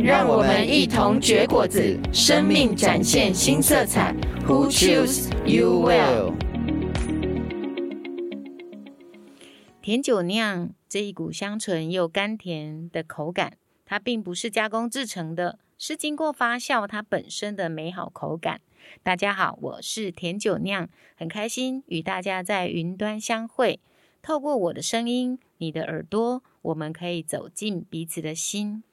让我们一同绝果子，生命展现新色彩。Who choose you well？甜酒酿这一股香醇又甘甜的口感，它并不是加工制成的，是经过发酵它本身的美好口感。大家好，我是甜酒酿，很开心与大家在云端相会。透过我的声音，你的耳朵，我们可以走进彼此的心。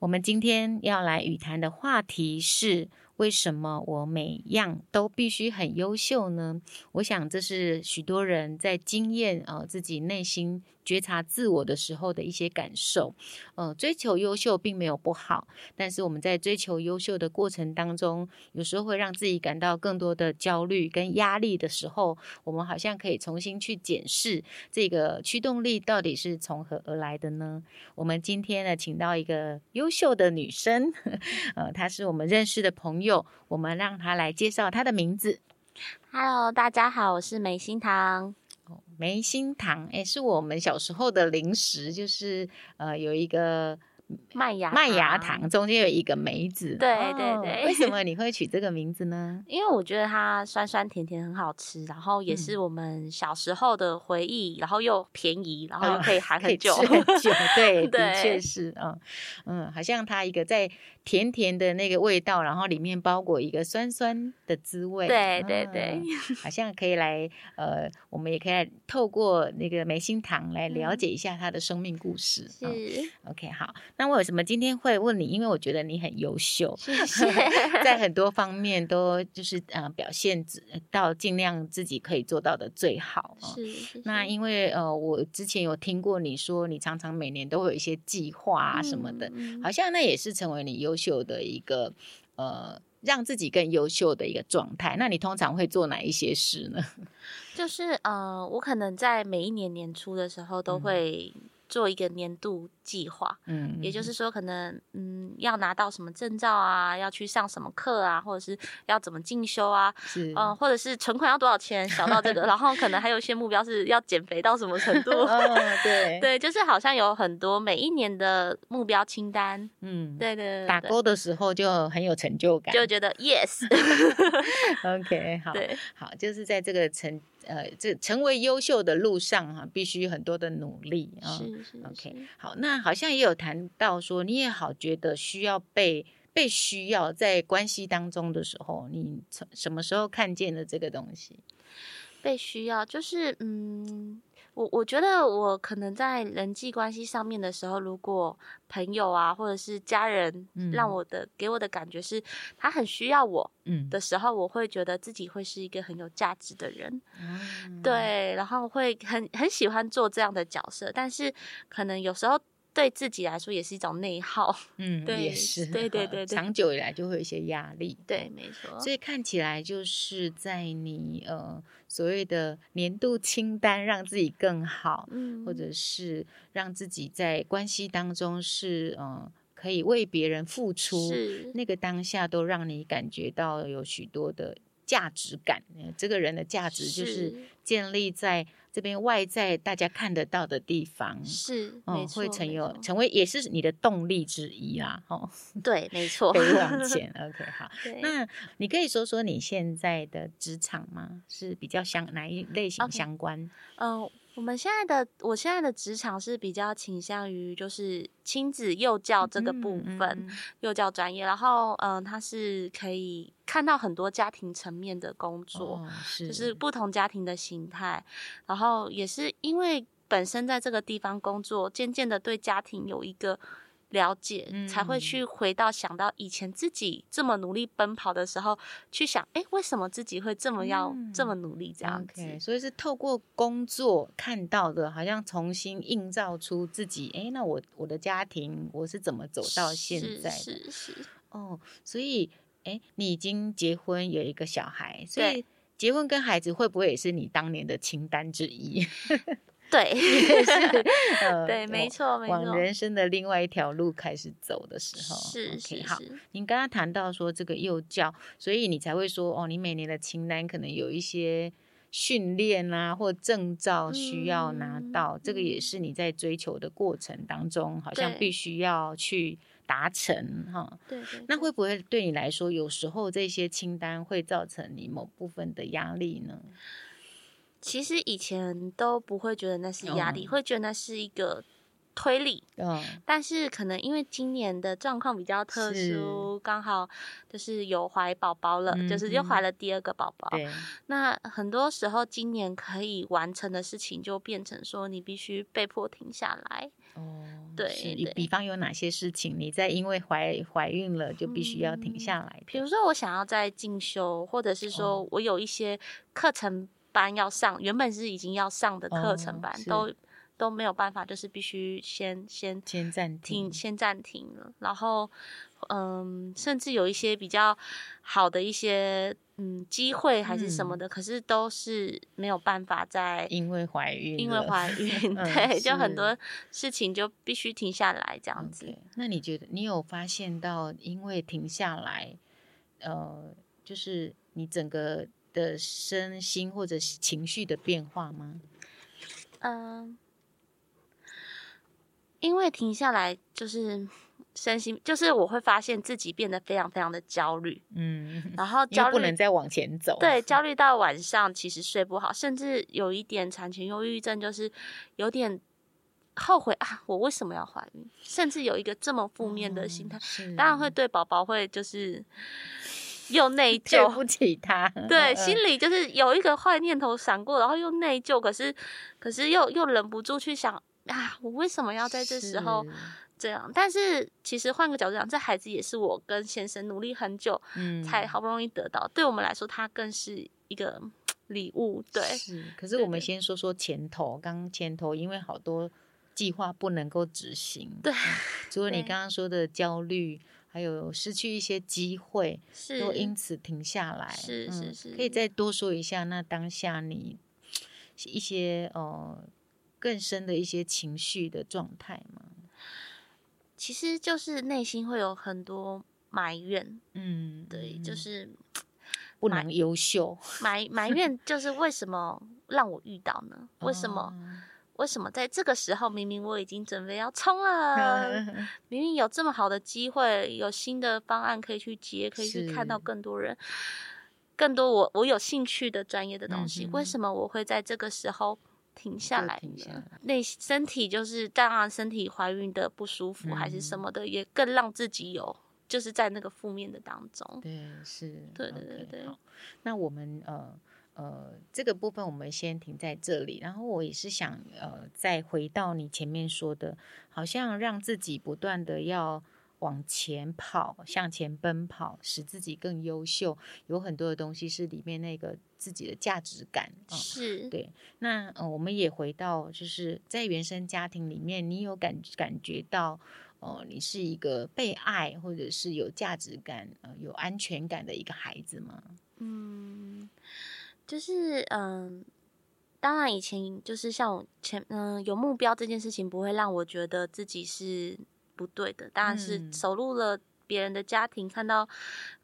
我们今天要来语谈的话题是：为什么我每样都必须很优秀呢？我想这是许多人在经验、呃、自己内心。觉察自我的时候的一些感受，呃，追求优秀并没有不好，但是我们在追求优秀的过程当中，有时候会让自己感到更多的焦虑跟压力的时候，我们好像可以重新去检视这个驱动力到底是从何而来的呢？我们今天呢，请到一个优秀的女生，呃，她是我们认识的朋友，我们让她来介绍她的名字。Hello，大家好，我是梅心糖。梅心糖，诶，是我们小时候的零食，就是呃，有一个麦芽麦芽糖，中间有一个梅子。对对对。为什么你会取这个名字呢？因为我觉得它酸酸甜甜很好吃，然后也是我们小时候的回忆，然后又便宜，然后又可以含很久。很久，对，的确是，嗯嗯，好像它一个在。甜甜的那个味道，然后里面包裹一个酸酸的滋味。对对对，好像可以来呃，我们也可以透过那个梅心糖来了解一下它的生命故事。是、哦、OK，好。那我为什么今天会问你？因为我觉得你很优秀，谢谢 在很多方面都就是呃表现到尽量自己可以做到的最好。哦、是，是。那因为呃，我之前有听过你说，你常常每年都会有一些计划啊什么的，嗯、好像那也是成为你优。秀的一个呃，让自己更优秀的一个状态。那你通常会做哪一些事呢？就是呃，我可能在每一年年初的时候都会。做一个年度计划，嗯，也就是说，可能嗯，要拿到什么证照啊，要去上什么课啊，或者是要怎么进修啊，是，嗯，或者是存款要多少钱，小到这个，然后可能还有一些目标是要减肥到什么程度，哦，对，对，就是好像有很多每一年的目标清单，嗯，对对，打勾的时候就很有成就感，就觉得 yes，OK，好，对，好，就是在这个成。呃，这成为优秀的路上哈、啊，必须很多的努力啊。是是，是，OK，好，那好像也有谈到说，你也好觉得需要被被需要，在关系当中的时候，你从什么时候看见了这个东西？被需要就是嗯。我我觉得我可能在人际关系上面的时候，如果朋友啊或者是家人让我的、嗯、给我的感觉是他很需要我的时候，嗯、我会觉得自己会是一个很有价值的人，嗯、对，然后会很很喜欢做这样的角色，但是可能有时候。对自己来说也是一种内耗，嗯，对，也是，对对对对，长久以来就会有一些压力，对，没错。所以看起来就是在你呃所谓的年度清单，让自己更好，嗯，或者是让自己在关系当中是呃可以为别人付出，是那个当下都让你感觉到有许多的价值感。这个人的价值就是建立在。这边外在大家看得到的地方是，嗯，没，会成有，成为也是你的动力之一啊，哦，对，没错，可以往前，OK，好，那你可以说说你现在的职场吗？是比较相哪一类型相关？嗯。Okay. Uh, 我们现在的，我现在的职场是比较倾向于就是亲子幼教这个部分，嗯嗯、幼教专业。然后，嗯、呃，它是可以看到很多家庭层面的工作，哦、是就是不同家庭的形态。然后也是因为本身在这个地方工作，渐渐的对家庭有一个。了解，才会去回到想到以前自己这么努力奔跑的时候，去想，哎，为什么自己会这么要这么努力这样子？所以是透过工作看到的，好像重新映照出自己，哎，那我我的家庭我是怎么走到现在的？是是，是，是。哦，所以哎，你已经结婚有一个小孩，所以结婚跟孩子会不会也是你当年的清单之一？对，是呃、对，没错，没错。往人生的另外一条路开始走的时候，是 okay, 是。好，您刚刚谈到说这个幼教，所以你才会说哦，你每年的清单可能有一些训练啊，或证照需要拿到，嗯、这个也是你在追求的过程当中，好像必须要去达成哈。对，对，对。那会不会对你来说，有时候这些清单会造成你某部分的压力呢？其实以前都不会觉得那是压力，oh. 会觉得那是一个推力。Oh. 但是可能因为今年的状况比较特殊，刚好就是有怀宝宝了，嗯，就是又怀了第二个宝宝。那很多时候今年可以完成的事情，就变成说你必须被迫停下来。哦，对，对，比方有哪些事情你在因为怀怀孕了就必须要停下来？比如说我想要在进修，或者是说我有一些课程。班要上，原本是已经要上的课程班，哦、都都没有办法，就是必须先先先暂停，先暂停了。然后，嗯，甚至有一些比较好的一些嗯机会还是什么的，嗯，可是都是没有办法在因为怀孕，因为怀孕 对，就很多事情就必须停下来这样子。Okay. 那你觉得你有发现到，因为停下来，呃，就是你整个。的身心或者情绪的变化吗？嗯，因为停下来就是身心，就是我会发现自己变得非常非常的焦虑，嗯，然 后焦虑不能再往前走，对，焦虑到晚上其实睡不好，甚至有一点产前忧郁症，就是有点后悔啊，我为什么要怀孕？甚至有一个这么负面的心态，嗯，当然会对宝宝会就是。又内 疚，对不起他。对，心里就是有一个坏念头闪过，然后又内疚，可是，可是又又忍不住去想啊，我为什么要在这时候这样？但是其实换个角度讲，这孩子也是我跟先生努力很久，嗯，才好不容易得到。对我们来说，他更是一个 礼物。对，是。可是我们先说说前头，刚前头，因为好多计划不能够执行。对，除了你刚刚说的焦虑。还有失去一些机会，是都因此停下来。是是是、嗯，可以再多说一下，那当下你一些呃更深的一些情绪的状态吗？其实就是内心会有很多埋怨，嗯，对，就是不能优秀，埋埋怨就是为什么让我遇到呢？为什么？哦为什么在这个时候，明明我已经准备要冲 了，明明有这么好的机会，有新的方案可以去接，可以去看到更多人，更多我我有兴趣的专业的东西，嗯，为什么我会在这个时候停下来呢？那身体就是当然，身体怀孕的不舒服还是什么的，嗯，也更让自己有就是在那个负面的当中。对，是，对对对对。那我们呃。呃，这个部分我们先停在这里，然后我也是想，呃，再回到你前面说的，好像让自己不断的要往前跑，向前奔跑，使自己更优秀，有很多的东西是里面那个自己的价值感，呃、是对。那呃，我们也回到，就是在原生家庭里面，你有感感觉到，呃，你是一个被爱或者是有价值感、呃，有安全感的一个孩子吗？嗯。就是嗯，当然以前就是像我前嗯有目标这件事情不会让我觉得自己是不对的，当然是走入了别人的家庭，看到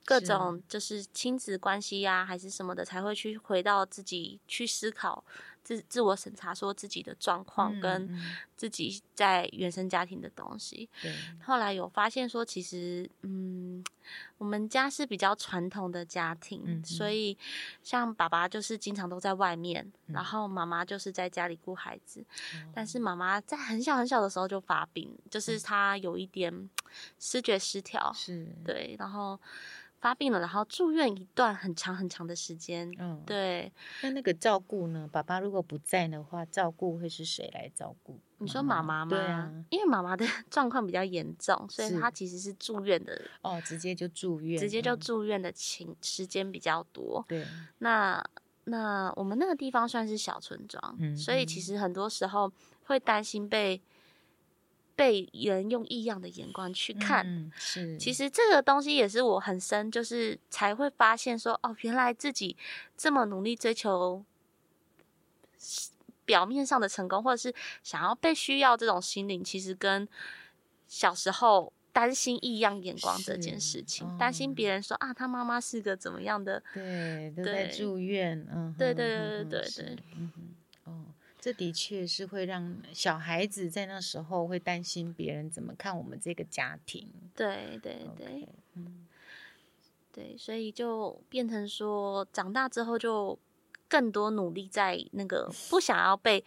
各种就是亲子关系呀、啊、还是什么的，才会去回到自己去思考。自自我审查，说自己的状况跟自己在原生家庭的东西。对、嗯，后来有发现说，其实嗯，我们家是比较传统的家庭，嗯、所以像爸爸就是经常都在外面，嗯、然后妈妈就是在家里顾孩子。嗯、但是妈妈在很小很小的时候就发病，就是她有一点 视觉失调，是对，然后。发病了，然后住院一段很长很长的时间。嗯，对。那那个照顾呢？爸爸如果不在的话，照顾会是谁来照顾？你说妈妈吗？对啊，因为妈妈的 状况比较严重，所以她其实是住院的。哦，直接就住院，直接就住院的情时间比较多。对。那那我们那个地方算是小村庄，嗯，所以其实很多时候会担心被被人用异样的眼光去看。嗯、是，其实这个东西也是我很深，就是才会发现说，哦，原来自己这么努力追求表面上的成功，或者是想要被需要这种心灵，其实跟小时候。担心异样眼光这件事情，担、哦、心别人说啊，他妈妈是个怎么样的？对，都在住院。嗯，对对对对对。这的确是会让小孩子在那时候会担心别人怎么看我们这个家庭。对对对，okay, 嗯，对，所以就变成说，长大之后就更多努力在那个 不想要被。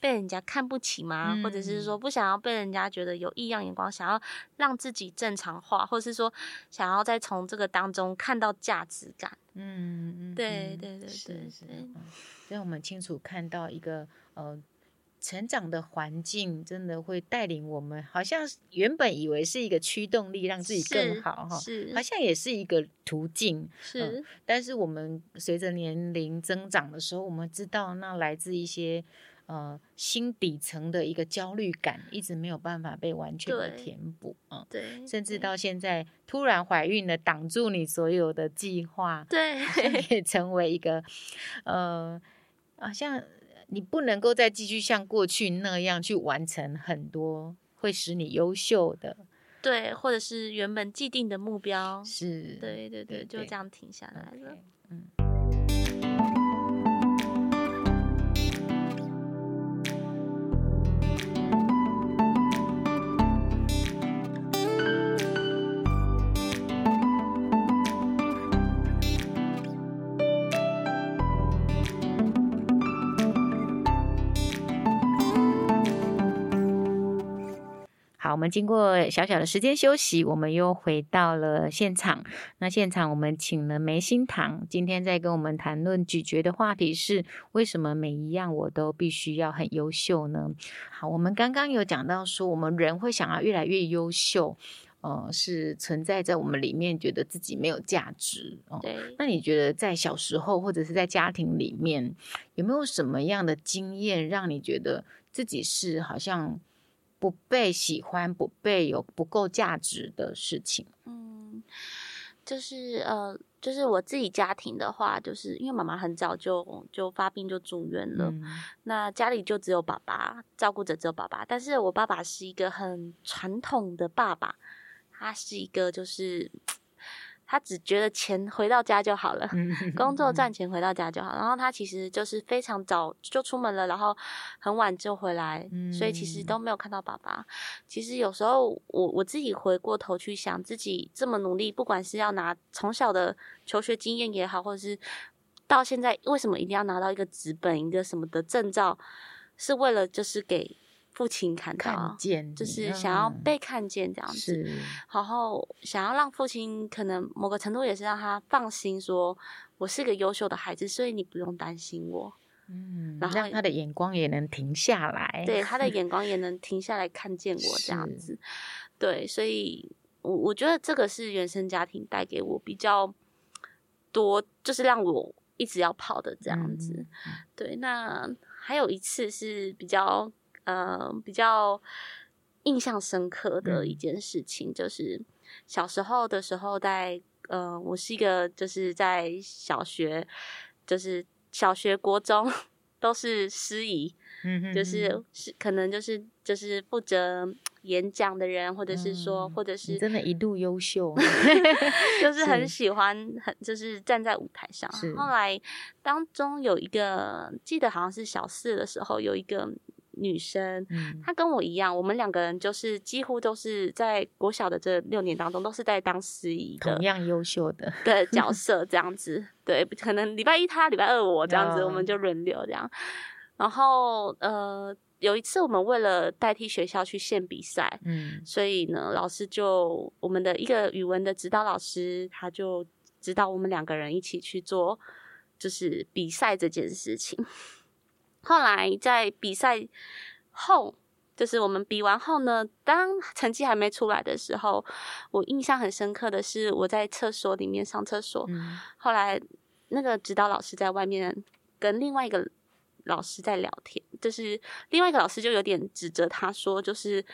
被人家看不起吗？嗯、或者是说不想要被人家觉得有异样眼光，想要让自己正常化，或者是说想要再从这个当中看到价值感。嗯嗯，对对对对对，让、嗯、我们清楚看到一个呃成长的环境，真的会带领我们，好像原本以为是一个驱动力，让自己更好哈，是，好像也是一个途径。是、呃，但是我们随着年龄增长的时候，我们知道那来自一些。呃，心底层的一个焦虑感一直没有办法被完全的填补啊，对，甚至到现在突然怀孕了，挡住你所有的计划，对，也成为一个呃，好像你不能够再继续像过去那样去完成很多会使你优秀的，对，或者是原本既定的目标，是，对对对，就这样停下来了，嗯。们经过小小的时间休息，我们又回到了现场。那现场我们请了梅心堂，今天在跟我们谈论咀嚼的话题是：为什么每一样我都必须要很优秀呢？好，我们刚刚有讲到说，我们人会想要越来越优秀，呃，是存在在我们里面觉得自己没有价值。哦，对。那你觉得在小时候或者是在家庭里面，有没有什么样的经验让你觉得自己是好像？不被喜欢，不被有不够价值的事情。嗯，就是呃，就是我自己家庭的话，就是因为妈妈很早就就发病就住院了，嗯，那家里就只有爸爸照顾着，只有爸爸。但是我爸爸是一个很传统的爸爸，他是一个就是。他只觉得钱回到家就好了，工作赚钱回到家就好。然后他其实就是非常早就出门了，然后很晚就回来，所以其实都没有看到爸爸。其实有时候我我自己回过头去想，自己这么努力，不管是要拿从小的求学经验也好，或者是到现在为什么一定要拿到一个纸本一个什么的证照，是为了就是给。父亲看到，看见就是想要被看见这样子，嗯、然后想要让父亲可能某个程度也是让他放心，说我是个优秀的孩子，所以你不用担心我。嗯，然后让他的眼光也能停下来，对，他的眼光也能停下来看见我这样子。对，所以我我觉得这个是原生家庭带给我比较多，就是让我一直要跑的这样子。嗯、对，那还有一次是比较。呃，比较印象深刻的一件事情，就是小时候的时候在，在呃，我是一个就是在小学，就是小学、国中 都是司仪，嗯哼，就是是可能就是就是负责演讲的人，或者是说，嗯、或者是真的一度优秀 就是很喜欢，很就是站在舞台上。后来当中有一个，记得好像是小四的时候，有一个。女生，她跟我一样，我们两个人就是几乎都是在国小的这六年当中，都是在当司仪的，同样优秀的 的角 色这样子。对，可能礼拜一她，礼拜二我这样子，我们就轮流这样。然后呃，有一次我们为了代替学校去县比赛，嗯，所以呢，老师就我们的一个语文的指导老师，他就指导我们两个人一起去做，就是比赛这件事情。后来在比赛后，就是我们比完后呢，当成绩还没出来的时候，我印象很深刻的是我在厕所里面上厕所，嗯、后来那个指导老师在外面跟另外一个老师在聊天，就是另外一个老师就有点指责他说，就是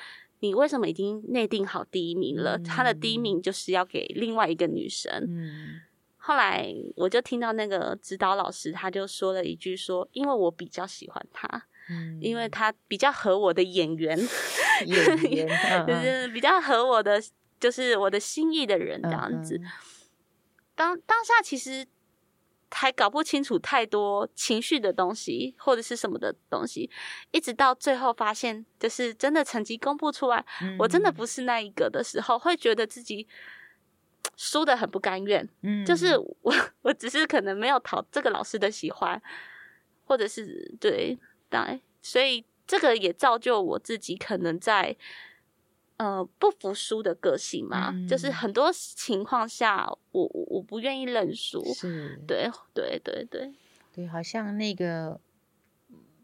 你为什么已经内定好第一名了？嗯、他的第一名就是要给另外一个女生。嗯，后来我就听到那个指导老师他就说了一句说：“因为我比较喜欢他，嗯，因为他比较合我的眼缘，演员 就是比较合我的，就是我的心意的人这样子。嗯”当当下其实。还搞不清楚太多情绪的东西，或者是什么的东西，一直到最后发现，就是真的成绩公布出来，嗯、我真的不是那一个的时候，会觉得自己输的很不甘愿。嗯，就是我，我只是可能没有讨这个老师的喜欢，或者是对，对，所以这个也造就我自己可能在。呃，不服输的个性嘛，嗯、就是很多情况下，我我不愿意认输，是，对对对对对，好像那个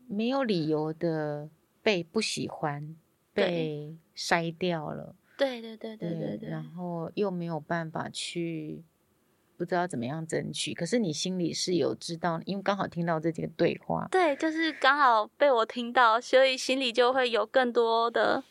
没有理由的被不喜欢，被筛掉了，对对对对对对，然后又没有办法去不知道怎么样争取，可是你心里是有知道，因为刚好听到这几个对话，对，就是刚好被我听到，所以心里就会有更多的。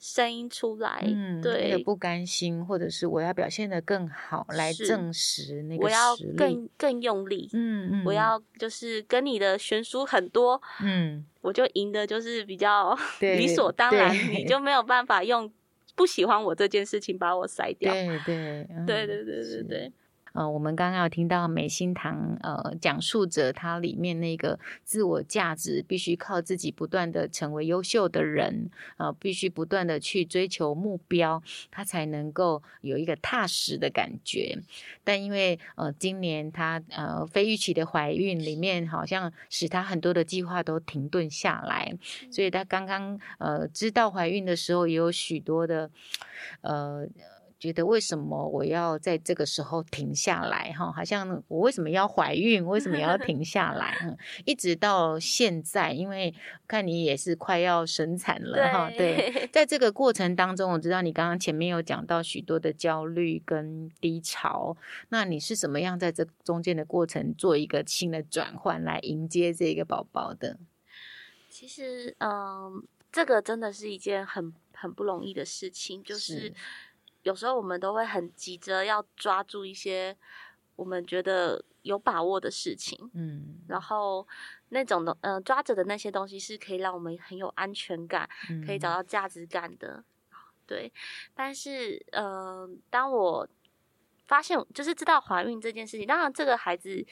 声音出来，嗯，对，不甘心，或者是我要表现的更好，来证实那个实力，我要更更用力，嗯嗯，我要就是跟你的悬殊很多，嗯，我就赢的就是比较 理所当然，你就没有办法用不喜欢我这件事情把我筛掉，对对，嗯，对对对对对。呃，我们刚刚有听到美心堂呃讲述着它里面那个自我价值必须靠自己不断的成为优秀的人，呃，必须不断的去追求目标，他才能够有一个踏实的感觉。但因为呃今年他呃非预期的怀孕里面，好像使他很多的计划都停顿下来，所以他刚刚呃知道怀孕的时候，也有许多的呃。觉得为什么我要在这个时候停下来？哈，好像我为什么要怀孕？为什么要停下来？嗯，一直到现在，因为看你也是快要生产了哈。对，在这个过程当中，我知道你刚刚前面有讲到许多的焦虑跟低潮，那你是怎么样在这中间的过程做一个新的转换，来迎接这个宝宝的？其实，嗯，这个真的是一件很很不容易的事情，就是。是有时候我们都会很急着要抓住一些我们觉得有把握的事情，嗯，然后那种的，嗯、呃，抓着的那些东西是可以让我们很有安全感，嗯、可以找到价值感的，对。但是，嗯、呃，当我发现就是知道怀孕这件事情，当然这个孩子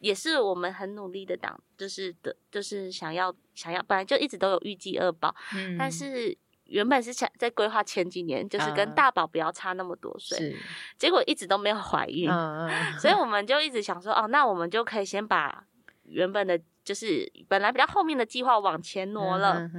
也是我们很努力的党，就是的，就是想要想要，本来就一直都有预计二宝，嗯，但是。原本是想在规划前几年，就是跟大宝不要差那么多岁，是结果一直都没有怀孕，所以我们就一直想说，哦，那我们就可以先把原本的，就是本来比较后面的计划往前挪了。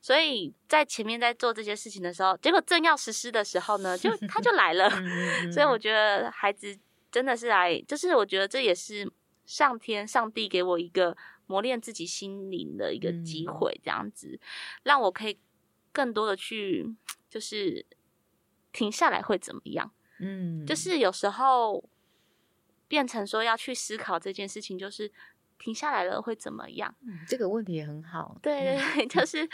所以在前面在做这些事情的时候，结果正要实施的时候呢，就 他就来了。所以我觉得孩子真的是来，就是我觉得这也是上天、上帝给我一个磨练自己心灵的一个机会，这样子让我可以。更多的去就是停下来会怎么样？嗯，就是有时候变成说要去思考这件事情，就是停下来了会怎么样？嗯，这个问题也很好。对对对，就是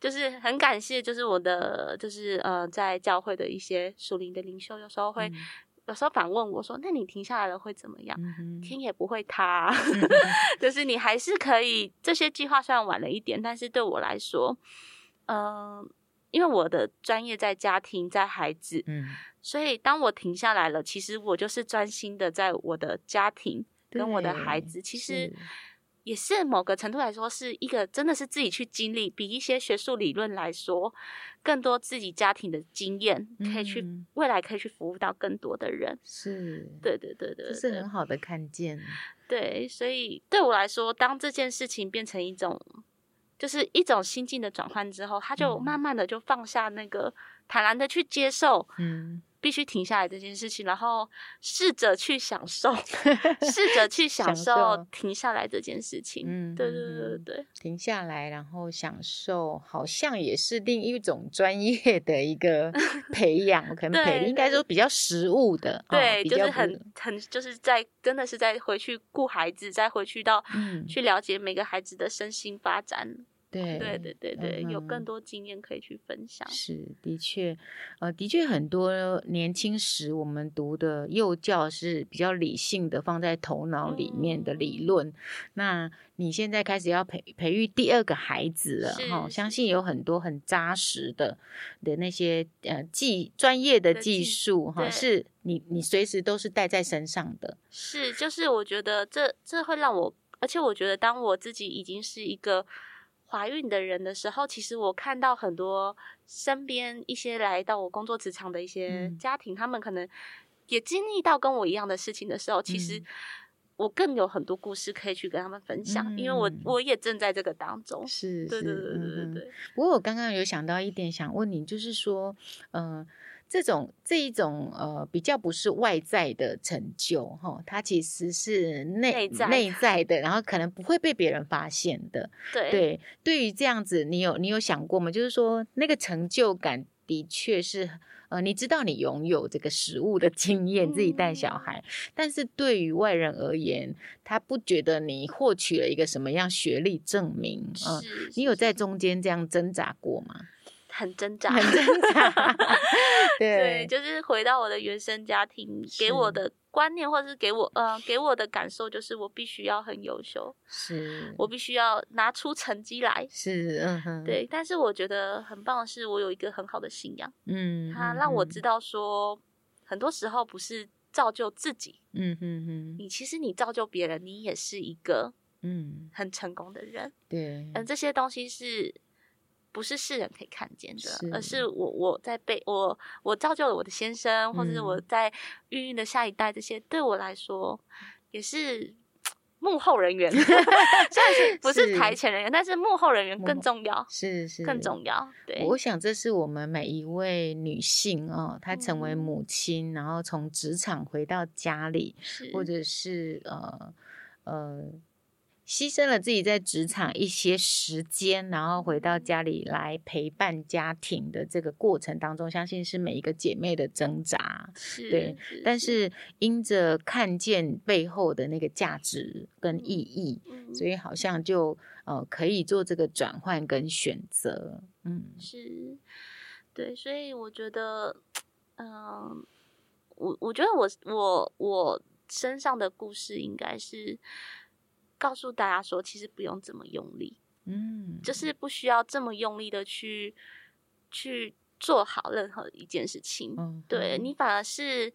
就是很感谢，就是我的就是呃，在教会的一些属灵的领袖，有时候会、嗯、有时候反问我说：“那你停下来了会怎么样？”嗯、天也不会塌，就是你还是可以。这些计划虽然晚了一点，但是对我来说。嗯、呃，因为我的专业在家庭，在孩子，嗯，所以当我停下来了，其实我就是专心的在我的家庭跟我的孩子，其实也是某个程度来说是一个真的是自己去经历，比一些学术理论来说更多自己家庭的经验，可以去、嗯、未来可以去服务到更多的人，是对对对对，这是很好的看见，对，所以对我来说，当这件事情变成一种。就是一种心境的转换之后，他就慢慢的就放下那个坦然的去接受，嗯，必须停下来这件事情，然后试着去享受，试着去享受停下来这件事情。嗯，对对对对对，停下来，然后享受，好像也是另一种专业的一个 培养，可能培应该说比较实务的，对，哦、就是很很就是在真的是在回去顾孩子，再回去到、嗯、去了解每个孩子的身心发展。对对对对对，嗯、有更多经验可以去分享。是，的确，呃，的确很多年轻时我们读的幼教是比较理性的，放在头脑里面的理论。嗯、那你现在开始要培培育第二个孩子了哈，相信有很多很扎实的的那些呃技专业的技术哈，是你你随时都是带在身上的。是，就是我觉得这这会让我，而且我觉得当我自己已经是一个。怀孕的人的时候，其实我看到很多身边一些来到我工作职场的一些家庭，嗯、他们可能也经历到跟我一样的事情的时候，嗯、其实我更有很多故事可以去跟他们分享，嗯、因为我我也正在这个当中。是，对对对对对对。不过我刚刚有想到一点想问你，就是说，嗯、呃。这种这一种呃比较不是外在的成就哈，它其实是内内在，内在的，然后可能不会被别人发现的。对对，对于这样子，你有你有想过吗？就是说那个成就感的确是呃，你知道你拥有这个实物的经验，自己带小孩，嗯、但是对于外人而言，他不觉得你获取了一个什么样学历证明啊？呃、你有在中间这样挣扎过吗？很挣扎，很挣扎。对，就是回到我的原生家庭，给我的观念，或者是给我呃给我的感受，就是我必须要很优秀，是。我必须要拿出成绩来，是嗯哼，对。但是我觉得很棒的是，我有一个很好的信仰，嗯，他让我知。道说，很多时候不是造就自己，嗯哼哼，你其实你造就别人，你也是一个嗯。很成功的人，对，嗯，这些东西是。不是世人可以看见的，是而是我我在被我我造就了我的先生，嗯、或者是我在孕育的下一代，这些对我来说也是幕后人员 虽然是不是台前人员，是但是幕后人员更重要，是是更重要。对，我想这是我们每一位女性哦，她成为母亲，嗯、然后从职场回到家里，或者是呃呃。牺牲了自己在职场一些时间，然后回到家里来陪伴家庭的这个过程当中，相信是每一个姐妹的挣扎。是对，但是因着看见背后的那个价值跟意义，嗯、所以好像就呃可以做这个转换跟选择。嗯，是，对，所以我觉得，嗯、呃，我我觉得我我我身上的故事应该是。告诉大家说，其实不用这么用力，嗯，就是不需要这么用力的去去做好任何一件事情。嗯，对，你反而是，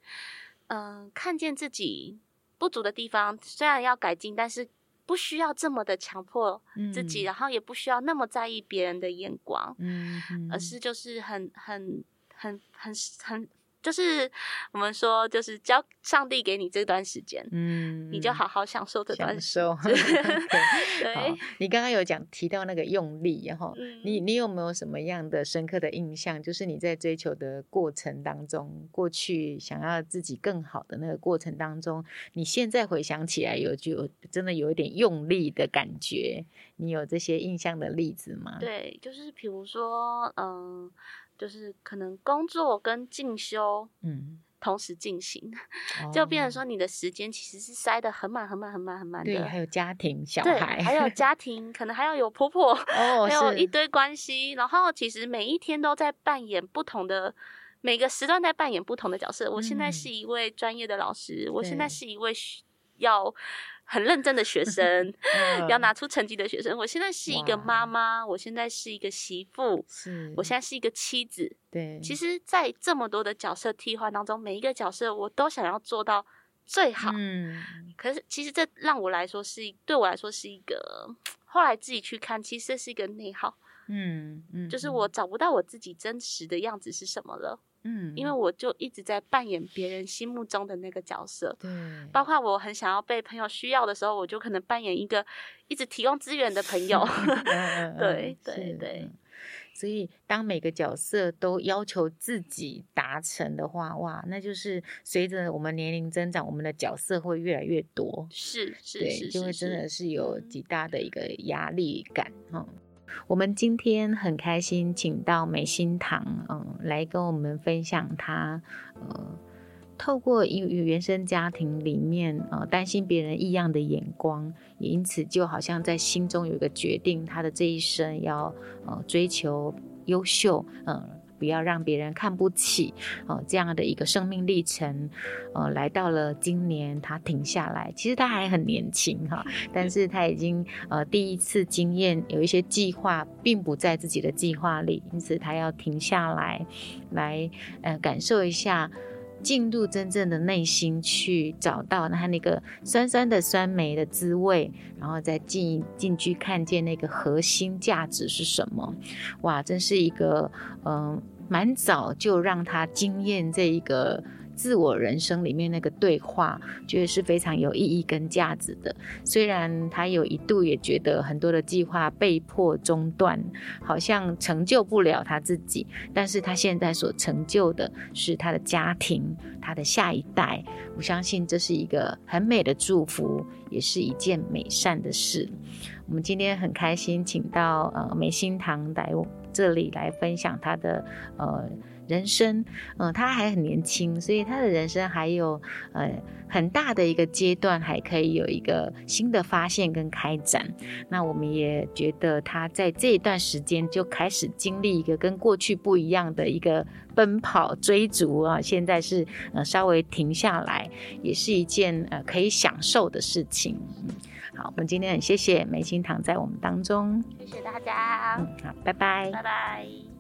嗯、呃，看见自己不足的地方，虽然要改进，但是不需要这么的强迫自己，嗯、然后也不需要那么在意别人的眼光，嗯，嗯，而是就是很很很很很。很就是我们说，就是交上帝给你这段时间，嗯，你就好好享受这段时间。享 受。对，你刚刚有讲提到那个用力，然后、嗯、你你有没有什么样的深刻的印象？就是你在追求的过程当中，过去想要自己更好的那个过程当中，你现在回想起来有就真的有一点用力的感觉，你有这些印象的例子吗？对，就是比如说，嗯。就是可能工作跟进修，嗯，同时进行，嗯、就变成说你的时间其实是塞得很满、很满、很满、很满的。对，还有家庭、小孩，还有 家庭，可能还要有婆婆，哦，还有一堆关系。然后其实每一天都在扮演不同的，每个时段在扮演不同的角色。嗯、我现在是一位专业的老师，对我现在是一位要。很认真的学生，要拿出成绩的学生。我现在是一个妈妈，我现在是一个媳妇，是我现在是一个妻子。对，其实，在这么多的角色替换当中，每一个角色我都想要做到最好。嗯，可是其实这让我来说是，对我来说是一个，后来自己去看，其实这是一个内耗。嗯嗯，就是我找不到我自己真实的样子是什么了。嗯，因为我就一直在扮演别人心目中的那个角色，对，包括我很想要被朋友需要的时候，我就可能扮演一个一直提供资源的朋友，对对对。所以当每个角色都要求自己达成的话，哇，那就是随着我们年龄增长，我们的角色会越来越多，是是对，是，就会真的是。有极大的一个压力感哈。我们今天很开心，请到美心堂，嗯，来跟我们分享他，呃，透过与原生家庭里面呃担心别人异样的眼光，因此就好像在心中有一个决定，他的这一生要呃追求优秀，嗯、不要让别人看不起，哦，这样的一个生命历程，呃，来到了今年，他停下来。其实他还很年轻哈，但是他已经呃第一次经验有一些计划并不在自己的计划里，因此他要停下来，来呃感受一下。进入真正的内心去找到他那个酸酸的酸梅的滋味，然后再进进去看见那个核心价值是什么。哇，真是一个嗯，蛮早就让他惊艳这一个。自我人生里面那个对话，觉得是非常有意义跟价值的。虽然他有一度也觉得很多的计划被迫中断，好像成就不了他自己，但是他现在所成就的是他的家庭，他的下一代。我相信这是一个很美的祝福，也是一件美善的事。我们今天很开心，请到呃梅心堂来这里来分享他的呃。人生，嗯、呃，他还很年轻，所以他的人生还有呃很大的一个阶段，还可以有一个新的发现跟开展。那我们也觉得他在这一段时间就开始经历一个跟过去不一样的一个奔跑追逐啊，现在是呃稍微停下来，也是一件呃可以享受的事情。嗯，好，我们今天很谢谢梅心堂在我们当中，谢谢大家，嗯，好，拜拜，拜拜。